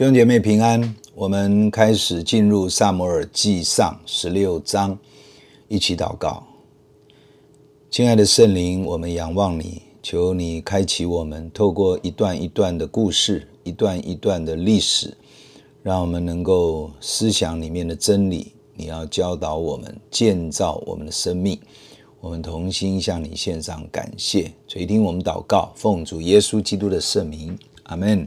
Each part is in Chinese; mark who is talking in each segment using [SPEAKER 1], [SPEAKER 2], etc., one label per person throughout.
[SPEAKER 1] 弟兄姐妹平安，我们开始进入撒母耳记上十六章，一起祷告。亲爱的圣灵，我们仰望你，求你开启我们，透过一段一段的故事，一段一段的历史，让我们能够思想里面的真理。你要教导我们，建造我们的生命。我们同心向你献上感谢，垂听我们祷告，奉主耶稣基督的圣名，阿门。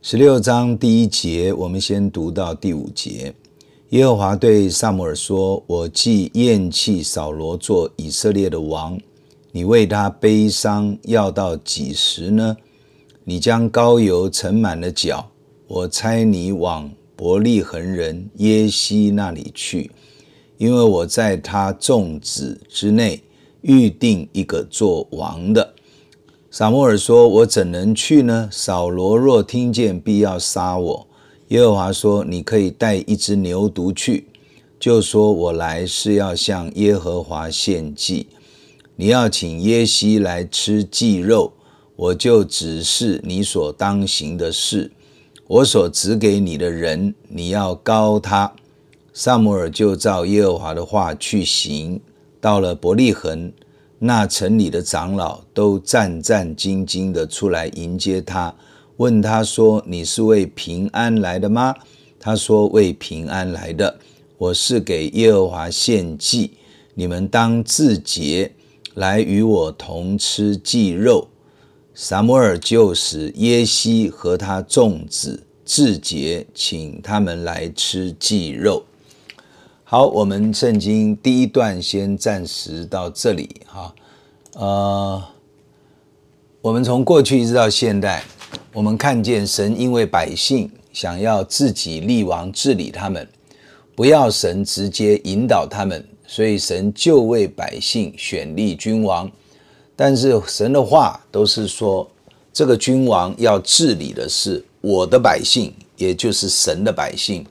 [SPEAKER 1] 十六章第一节，我们先读到第五节。耶和华对撒母耳说：“我既厌弃扫罗做以色列的王，你为他悲伤要到几时呢？你将膏油盛满了脚，我差你往伯利恒人耶西那里去，因为我在他众子之内预定一个做王的。”撒母耳说：“我怎能去呢？扫罗若听见，必要杀我。”耶和华说：“你可以带一只牛犊去，就说我来是要向耶和华献祭。你要请耶西来吃祭肉，我就指示你所当行的事。我所指给你的人，你要膏他。”撒母耳就照耶和华的话去行，到了伯利恒。那城里的长老都战战兢兢地出来迎接他，问他说：“你是为平安来的吗？”他说：“为平安来的。我是给耶和华献祭，你们当自洁，来与我同吃祭肉。”撒摩尔就使耶西和他众子自洁，请他们来吃祭肉。好，我们圣经第一段先暂时到这里哈。呃，我们从过去一直到现代，我们看见神因为百姓想要自己立王治理他们，不要神直接引导他们，所以神就为百姓选立君王。但是神的话都是说，这个君王要治理的是我的百姓，也就是神的百姓，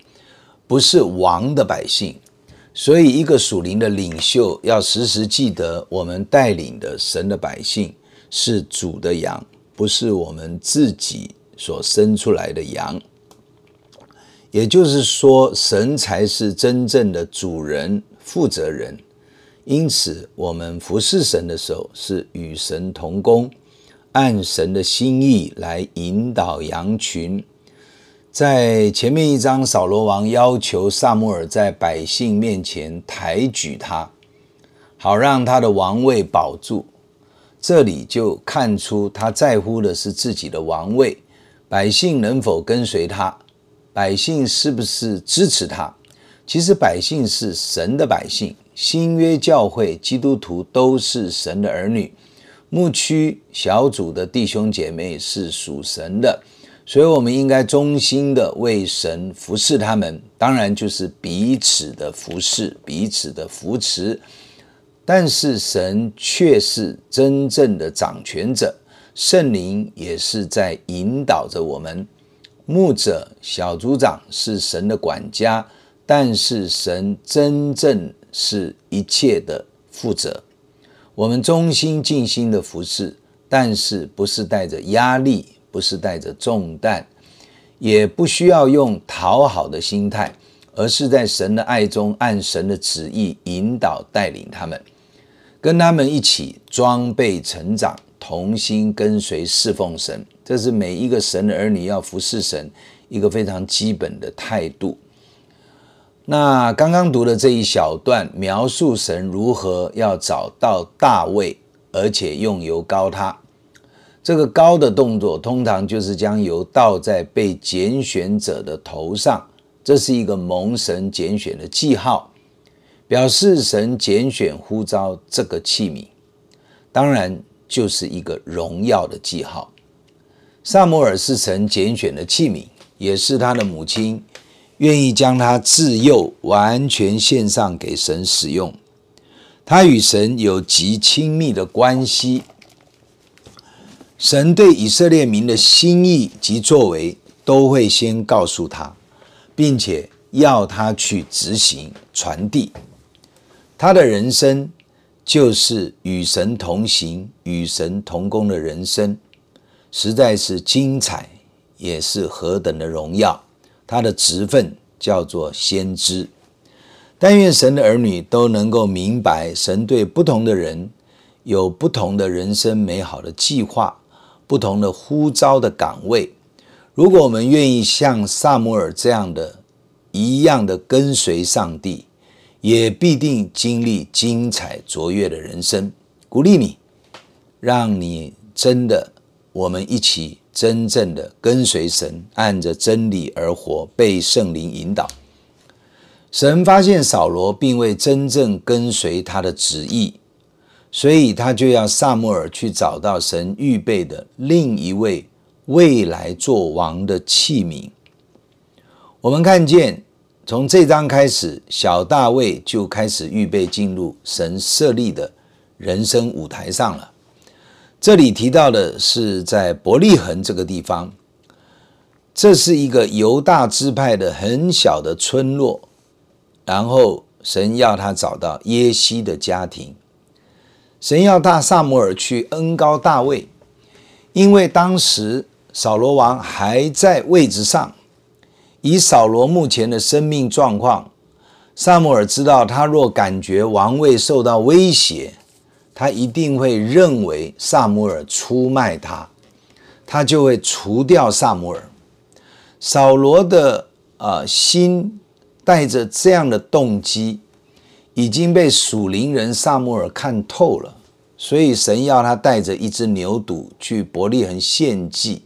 [SPEAKER 1] 不是王的百姓。所以，一个属灵的领袖要时时记得，我们带领的神的百姓是主的羊，不是我们自己所生出来的羊。也就是说，神才是真正的主人、负责人。因此，我们服侍神的时候，是与神同工，按神的心意来引导羊群。在前面一章，扫罗王要求撒母耳在百姓面前抬举他，好让他的王位保住。这里就看出他在乎的是自己的王位，百姓能否跟随他，百姓是不是支持他？其实百姓是神的百姓，新约教会基督徒都是神的儿女，牧区小组的弟兄姐妹是属神的。所以，我们应该衷心的为神服侍他们，当然就是彼此的服侍，彼此的扶持。但是，神却是真正的掌权者，圣灵也是在引导着我们。牧者、小组长是神的管家，但是神真正是一切的负责。我们忠心尽心的服侍，但是不是带着压力。不是带着重担，也不需要用讨好的心态，而是在神的爱中，按神的旨意引导带领他们，跟他们一起装备成长，同心跟随侍奉神。这是每一个神的儿女要服侍神一个非常基本的态度。那刚刚读的这一小段，描述神如何要找到大卫，而且用油膏他。这个高的动作，通常就是将油倒在被拣选者的头上，这是一个蒙神拣选的记号，表示神拣选呼召这个器皿，当然就是一个荣耀的记号。撒母耳是神拣选的器皿，也是他的母亲愿意将他自幼完全献上给神使用，他与神有极亲密的关系。神对以色列民的心意及作为，都会先告诉他，并且要他去执行传递。他的人生就是与神同行、与神同工的人生，实在是精彩也是何等的荣耀。他的职分叫做先知。但愿神的儿女都能够明白，神对不同的人有不同的人生美好的计划，不同的呼召的岗位。如果我们愿意像撒母耳这样的一样的跟随上帝，也必定经历精彩卓越的人生。鼓励你，让你真的，我们一起真正的跟随神，按着真理而活，被圣灵引导。神发现扫罗并未真正跟随他的旨意，所以他就要撒母耳去找到神预备的另一位未来做王的器皿。我们看见。从这章开始，小大卫就开始预备进入神设立的人生舞台上了。这里提到的是在伯利恒这个地方，这是一个犹大支派的很小的村落。然后神要他找到耶西的家庭，神要大撒母耳去恩膏大卫，因为当时扫罗王还在位置上。以扫罗目前的生命状况，撒母耳知道，他若感觉王位受到威胁，他一定会认为撒母耳出卖他，他就会除掉撒母耳。扫罗的呃心带着这样的动机，已经被属灵人撒母耳看透了，所以神要他带着一只牛犊去伯利恒献祭。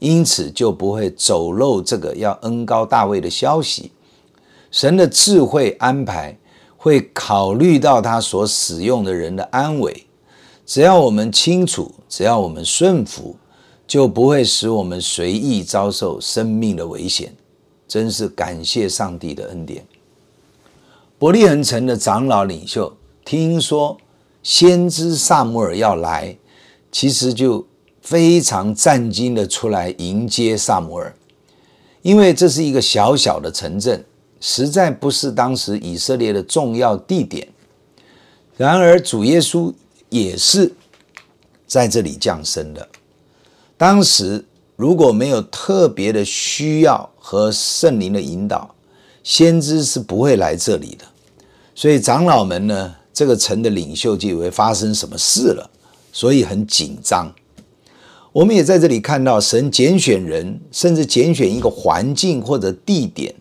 [SPEAKER 1] 因此就不会走漏这个要恩膏大卫的消息。神的智慧安排会考虑到他所使用的人的安危。只要我们清楚，只要我们顺服，就不会使我们随意遭受生命的危险。真是感谢上帝的恩典。伯利恒城的长老领袖听说先知撒母耳要来，其实就。非常战惊的出来迎接撒母耳，因为这是一个小小的城镇，实在不是当时以色列的重要地点。然而主耶稣也是在这里降生的。当时如果没有特别的需要和圣灵的引导，先知是不会来这里的。所以长老们呢，这个城的领袖就以为发生什么事了，所以很紧张。我们也在这里看到，神拣选人，甚至拣选一个环境或者地点，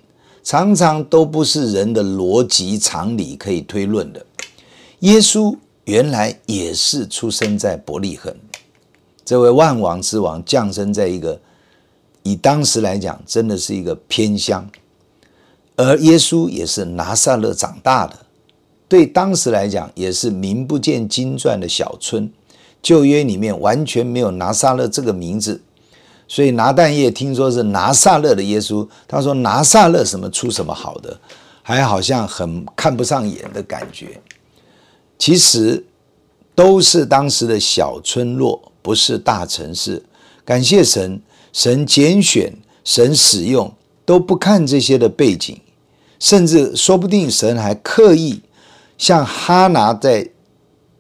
[SPEAKER 1] 常常都不是人的逻辑常理可以推论的。耶稣原来也是出生在伯利恒，这位万王之王降生在一个以当时来讲，真的是一个偏乡，而耶稣也是拿撒勒长大的，对当时来讲也是名不见经传的小村。旧约里面完全没有拿撒勒这个名字，所以拿但业听说是拿撒勒的耶稣，他说拿撒勒什么出什么好的，还好像很看不上眼的感觉。其实都是当时的小村落，不是大城市。感谢神，神拣选，神使用，都不看这些的背景，甚至说不定神还刻意像哈拿在。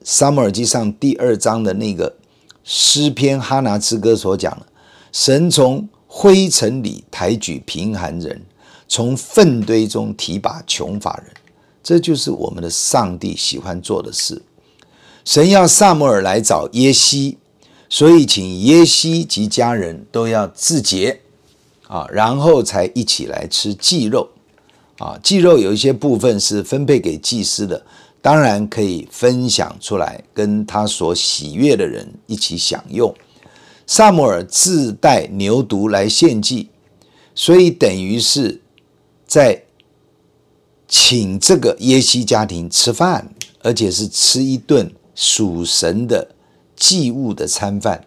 [SPEAKER 1] 撒母耳记上第二章的那个诗篇哈拿之歌所讲的，神从灰尘里抬举贫寒人，从粪堆中提拔穷乏人，这就是我们的上帝喜欢做的事。神要撒母耳来找耶西，所以请耶西及家人都要自洁啊，然后才一起来吃祭肉啊。祭肉有一些部分是分配给祭司的。当然可以分享出来，跟他所喜悦的人一起享用。撒母耳自带牛犊来献祭，所以等于是在请这个耶西家庭吃饭，而且是吃一顿属神的祭物的餐饭。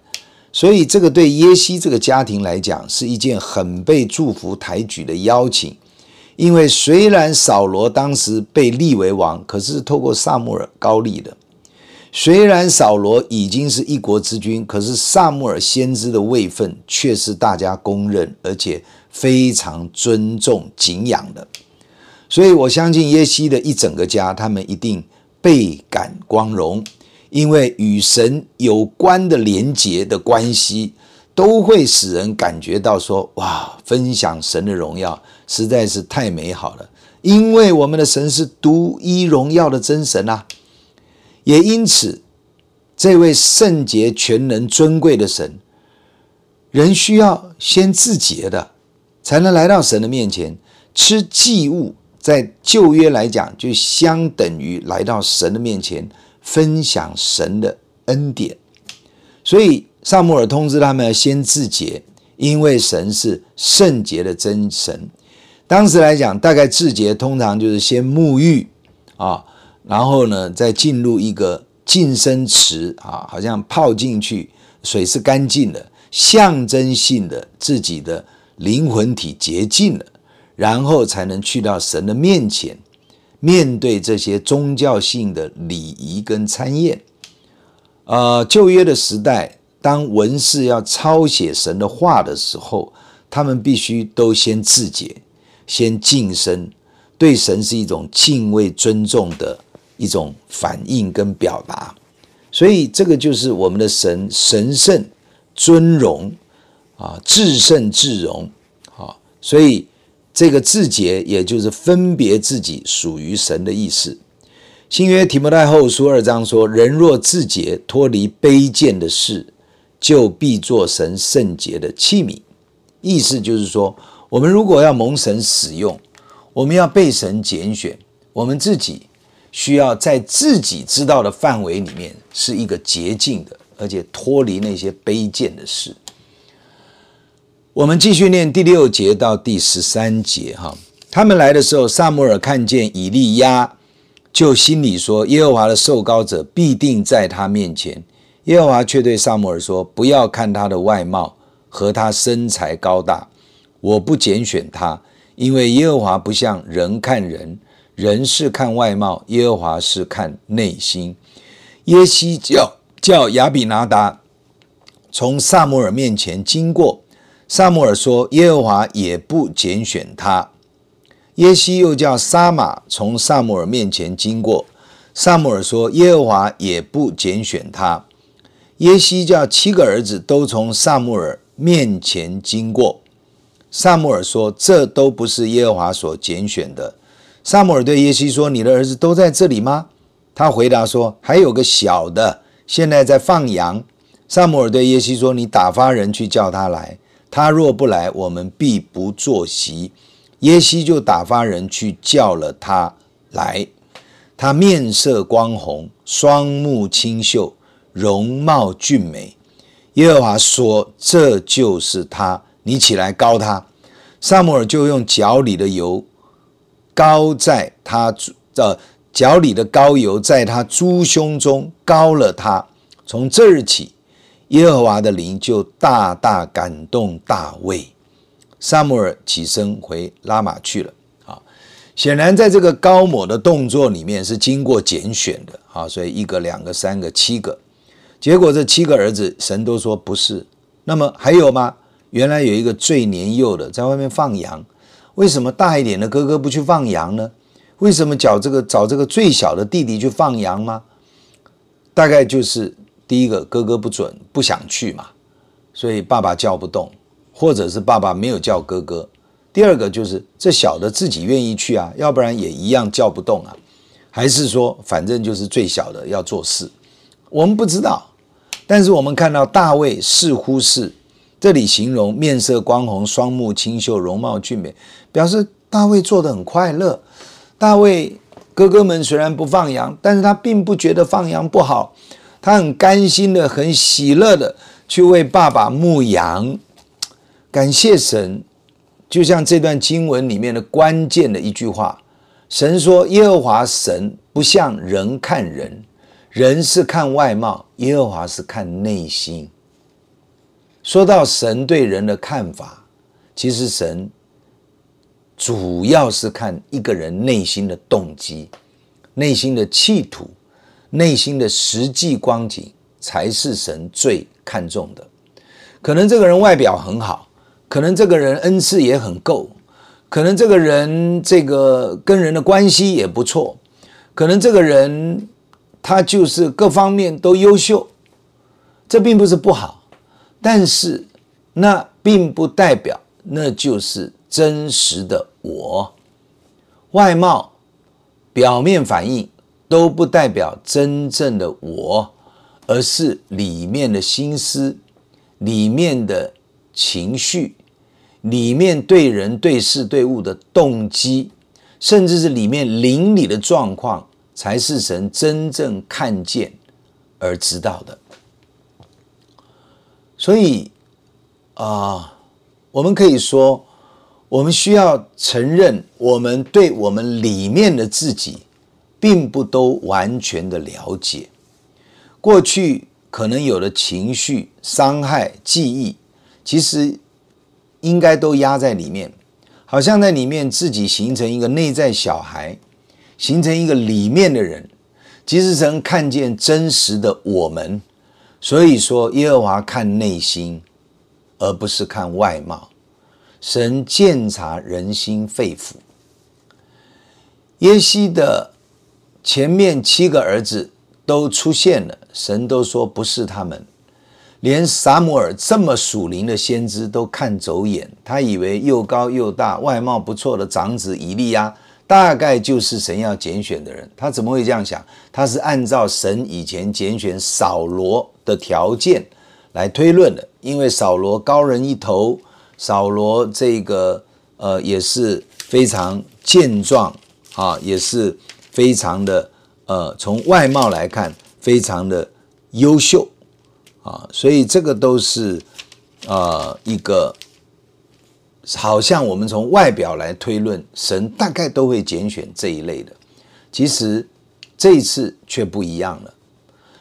[SPEAKER 1] 所以这个对耶西这个家庭来讲，是一件很被祝福抬举的邀请。因为虽然扫罗当时被立为王，可是透过撒母耳高立的；虽然扫罗已经是一国之君，可是撒母耳先知的位分却是大家公认而且非常尊重敬仰的。所以我相信耶西的一整个家，他们一定倍感光荣，因为与神有关的连结的关系，都会使人感觉到说：哇，分享神的荣耀实在是太美好了。因为我们的神是独一荣耀的真神啊，也因此，这位圣洁、全能、尊贵的神，人需要先自洁的，才能来到神的面前。吃祭物，在旧约来讲，就相等于来到神的面前，分享神的恩典。所以，撒母耳通知他们要先自洁，因为神是圣洁的真神。当时来讲，大概自洁通常就是先沐浴啊，然后呢，再进入一个净身池啊，好像泡进去，水是干净的，象征性的自己的灵魂体洁净了，然后才能去到神的面前，面对这些宗教性的礼仪跟参宴。呃，旧约的时代，当文士要抄写神的话的时候，他们必须都先自洁。先净身，对神是一种敬畏、尊重的一种反应跟表达，所以这个就是我们的神神圣、尊荣啊，至圣至荣啊，所以这个自洁也就是分别自己属于神的意思。新约提摩太后书二章说：“人若自洁，脱离卑贱的事，就必做神圣洁的器皿。”意思就是说。我们如果要蒙神使用，我们要被神拣选，我们自己需要在自己知道的范围里面是一个洁净的，而且脱离那些卑贱的事。我们继续念第六节到第十三节哈。他们来的时候，撒母耳看见以利押，就心里说：耶和华的受膏者必定在他面前。耶和华却对撒母耳说：不要看他的外貌和他身材高大。我不拣选他，因为耶和华不像人看人，人是看外貌，耶和华是看内心。耶西叫叫亚比拿达从撒母耳面前经过，撒母耳说：耶和华也不拣选他。耶西又叫沙玛从撒母耳面前经过，撒母耳说：耶和华也不拣选他。耶西叫七个儿子都从撒母耳面前经过。撒母耳说：“这都不是耶和华所拣选的。”撒母耳对耶西说：“你的儿子都在这里吗？”他回答说：“还有个小的，现在在放羊。”撒母耳对耶西说：“你打发人去叫他来。他若不来，我们必不坐席。”耶西就打发人去叫了他来。他面色光红，双目清秀，容貌俊美。耶和华说：“这就是他。”你起来膏他，撒母耳就用脚里的油膏在他的脚里的膏油在他猪胸中膏了他。从这日起，耶和华的灵就大大感动大卫。撒母耳起身回拉玛去了。啊，显然在这个膏抹的动作里面是经过拣选的。啊，所以一个、两个、三个、七个，结果这七个儿子神都说不是。那么还有吗？原来有一个最年幼的在外面放羊，为什么大一点的哥哥不去放羊呢？为什么找这个找这个最小的弟弟去放羊吗？大概就是第一个哥哥不准不想去嘛，所以爸爸叫不动，或者是爸爸没有叫哥哥。第二个就是这小的自己愿意去啊，要不然也一样叫不动啊。还是说反正就是最小的要做事，我们不知道。但是我们看到大卫似乎是。这里形容面色光红、双目清秀、容貌俊美，表示大卫做的很快乐。大卫哥哥们虽然不放羊，但是他并不觉得放羊不好，他很甘心的、很喜乐的去为爸爸牧羊。感谢神，就像这段经文里面的关键的一句话：神说，耶和华神不像人看人，人是看外貌，耶和华是看内心。说到神对人的看法，其实神主要是看一个人内心的动机、内心的企图、内心的实际光景，才是神最看重的。可能这个人外表很好，可能这个人恩赐也很够，可能这个人这个跟人的关系也不错，可能这个人他就是各方面都优秀，这并不是不好。但是那并不代表那就是真实的我。外貌、表面反应都不代表真正的我，而是里面的心思、里面的情绪、里面对人对事对物的动机，甚至是里面邻里的状况，才是神真正看见而知道的。所以啊、我们可以说。我们需要承认，我们对我们里面的自己，并不都完全的了解。过去可能有的情绪、伤害、记忆，其实应该都压在里面，好像在里面自己形成一个内在小孩，形成一个里面的人。即使神看见真实的我们，所以说耶和华看内心，而不是看外貌。神鉴察人心肺腑。耶西的前面七个儿子都出现了，神都说不是他们。连撒母耳这么属灵的先知都看走眼，他以为又高又大、外貌不错的长子以利亚，大概就是神要拣选的人。他怎么会这样想？他是按照神以前拣选扫罗的条件来推论的，因为扫罗高人一头。扫罗这个呃也是非常健壮啊，也是非常的呃从外貌来看非常的优秀啊，所以这个都是呃一个好像我们从外表来推论，神大概都会拣选这一类的。其实这一次却不一样了，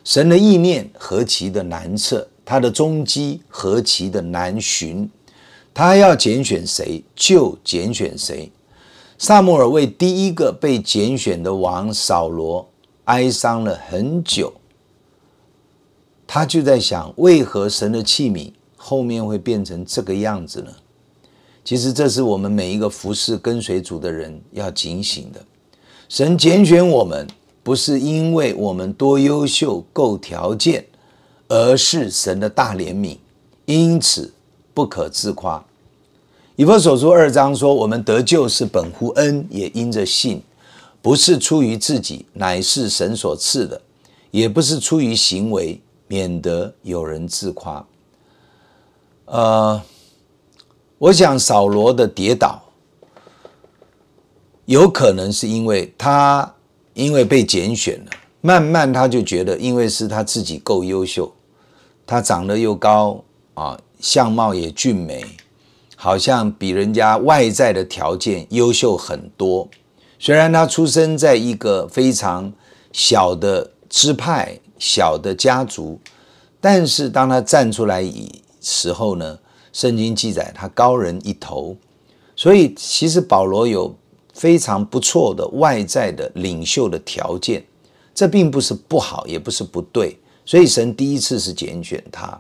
[SPEAKER 1] 神的意念何其的难测，他的踪迹何其的难寻。他要拣选谁就拣选谁。撒母耳为第一个被拣选的王扫罗哀伤了很久，他就在想：为何神的器皿后面会变成这个样子呢？其实这是我们每一个服侍跟随主的人要警醒的。神拣选我们，不是因为我们多优秀够条件，而是神的大怜悯。因此。不可自夸。以弗所书二章说：“我们得救是本乎恩，也因着信，不是出于自己，乃是神所赐的；也不是出于行为，免得有人自夸。”呃，我想扫罗的跌倒，有可能是因为他因为被拣选了，慢慢他就觉得，因为是他自己够优秀，他长得又高啊。相貌也俊美，好像比人家外在的条件优秀很多。虽然他出生在一个非常小的支派、小的家族，但是当他站出来以时候呢，圣经记载他高人一头。所以其实保罗有非常不错的外在的领袖的条件，这并不是不好，也不是不对。所以神第一次是拣选他。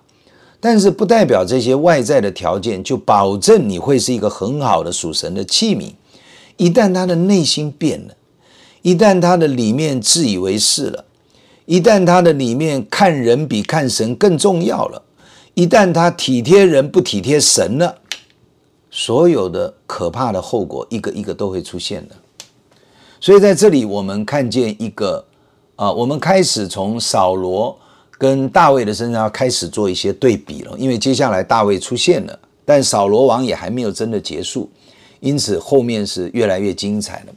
[SPEAKER 1] 但是不代表这些外在的条件就保证你会是一个很好的属神的器皿。一旦他的内心变了，一旦他的里面自以为是了，一旦他的里面看人比看神更重要了，一旦他体贴人不体贴神了，所有的可怕的后果一个一个都会出现的。所以在这里我们看见一个啊，我们开始从扫罗。跟大卫的身上开始做一些对比了，因为接下来大卫出现了，但扫罗王也还没有真的结束，因此后面是越来越精彩了。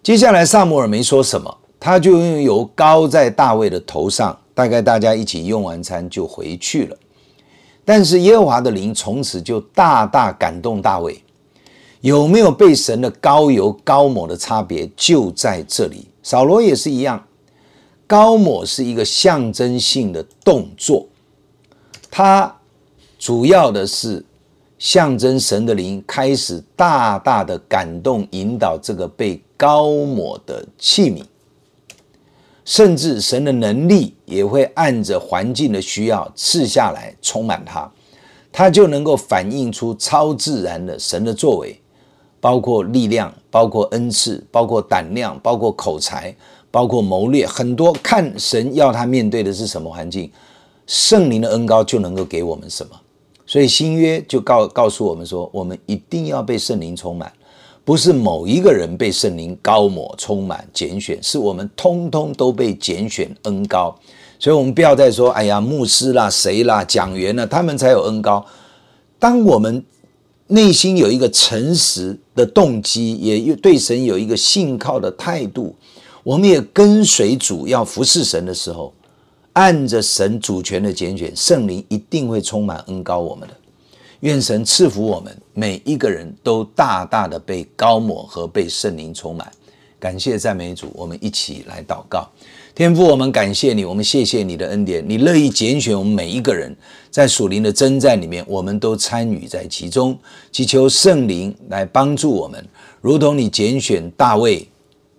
[SPEAKER 1] 接下来撒母耳没说什么，他就用油膏在大卫的头上，大概大家一起用完餐就回去了。但是耶和华的灵从此就大大感动大卫，有没有被神的高油高抹的差别就在这里。扫罗也是一样。高抹是一个象征性的动作，它主要的是象征神的灵开始大大的感动引导这个被高抹的器皿，甚至神的能力也会按着环境的需要赐下来充满它，它就能够反映出超自然的神的作为，包括力量，包括恩赐，包括胆量，包括口才。包括谋略，很多看神要他面对的是什么环境，圣灵的恩膏就能够给我们什么。所以新约就告告诉我们说，我们一定要被圣灵充满，不是某一个人被圣灵高抹充满拣选，是我们通通都被拣选恩高。所以，我们不要再说，哎呀，牧师啦、谁啦、讲员啦，他们才有恩高。当我们内心有一个诚实的动机，也对神有一个信靠的态度，我们也跟随主要服侍神的时候，按着神主权的拣选，圣灵一定会充满恩高我们的。愿神赐福我们每一个人都大大的被膏抹和被圣灵充满。感谢赞美主，我们一起来祷告。天父，我们感谢你，我们谢谢你的恩典，你乐意拣选我们每一个人，在属灵的征战里面，我们都参与在其中，祈求圣灵来帮助我们，如同你拣选大卫，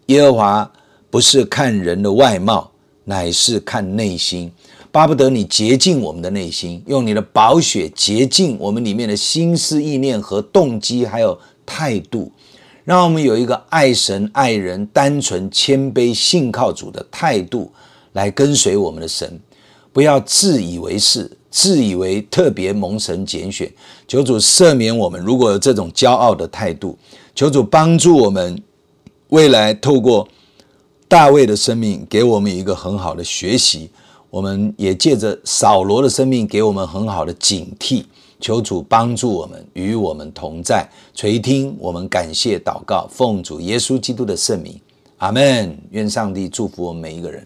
[SPEAKER 1] 耶和华不是看人的外貌，乃是看内心，巴不得你洁净我们的内心，用你的宝血洁净我们里面的心思意念和动机，还有态度。让我们有一个爱神、爱人、单纯、谦卑、信靠主的态度来跟随我们的神，不要自以为是，自以为特别蒙神拣选。求主赦免我们，如果有这种骄傲的态度，求主帮助我们，未来透过大卫的生命，给我们一个很好的学习。我们也借着扫罗的生命，给我们很好的警惕。求主帮助我们，与我们同在，垂听我们感谢祷告，奉主耶稣基督的圣名，阿门。愿上帝祝福我们每一个人。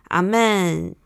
[SPEAKER 2] 阿门。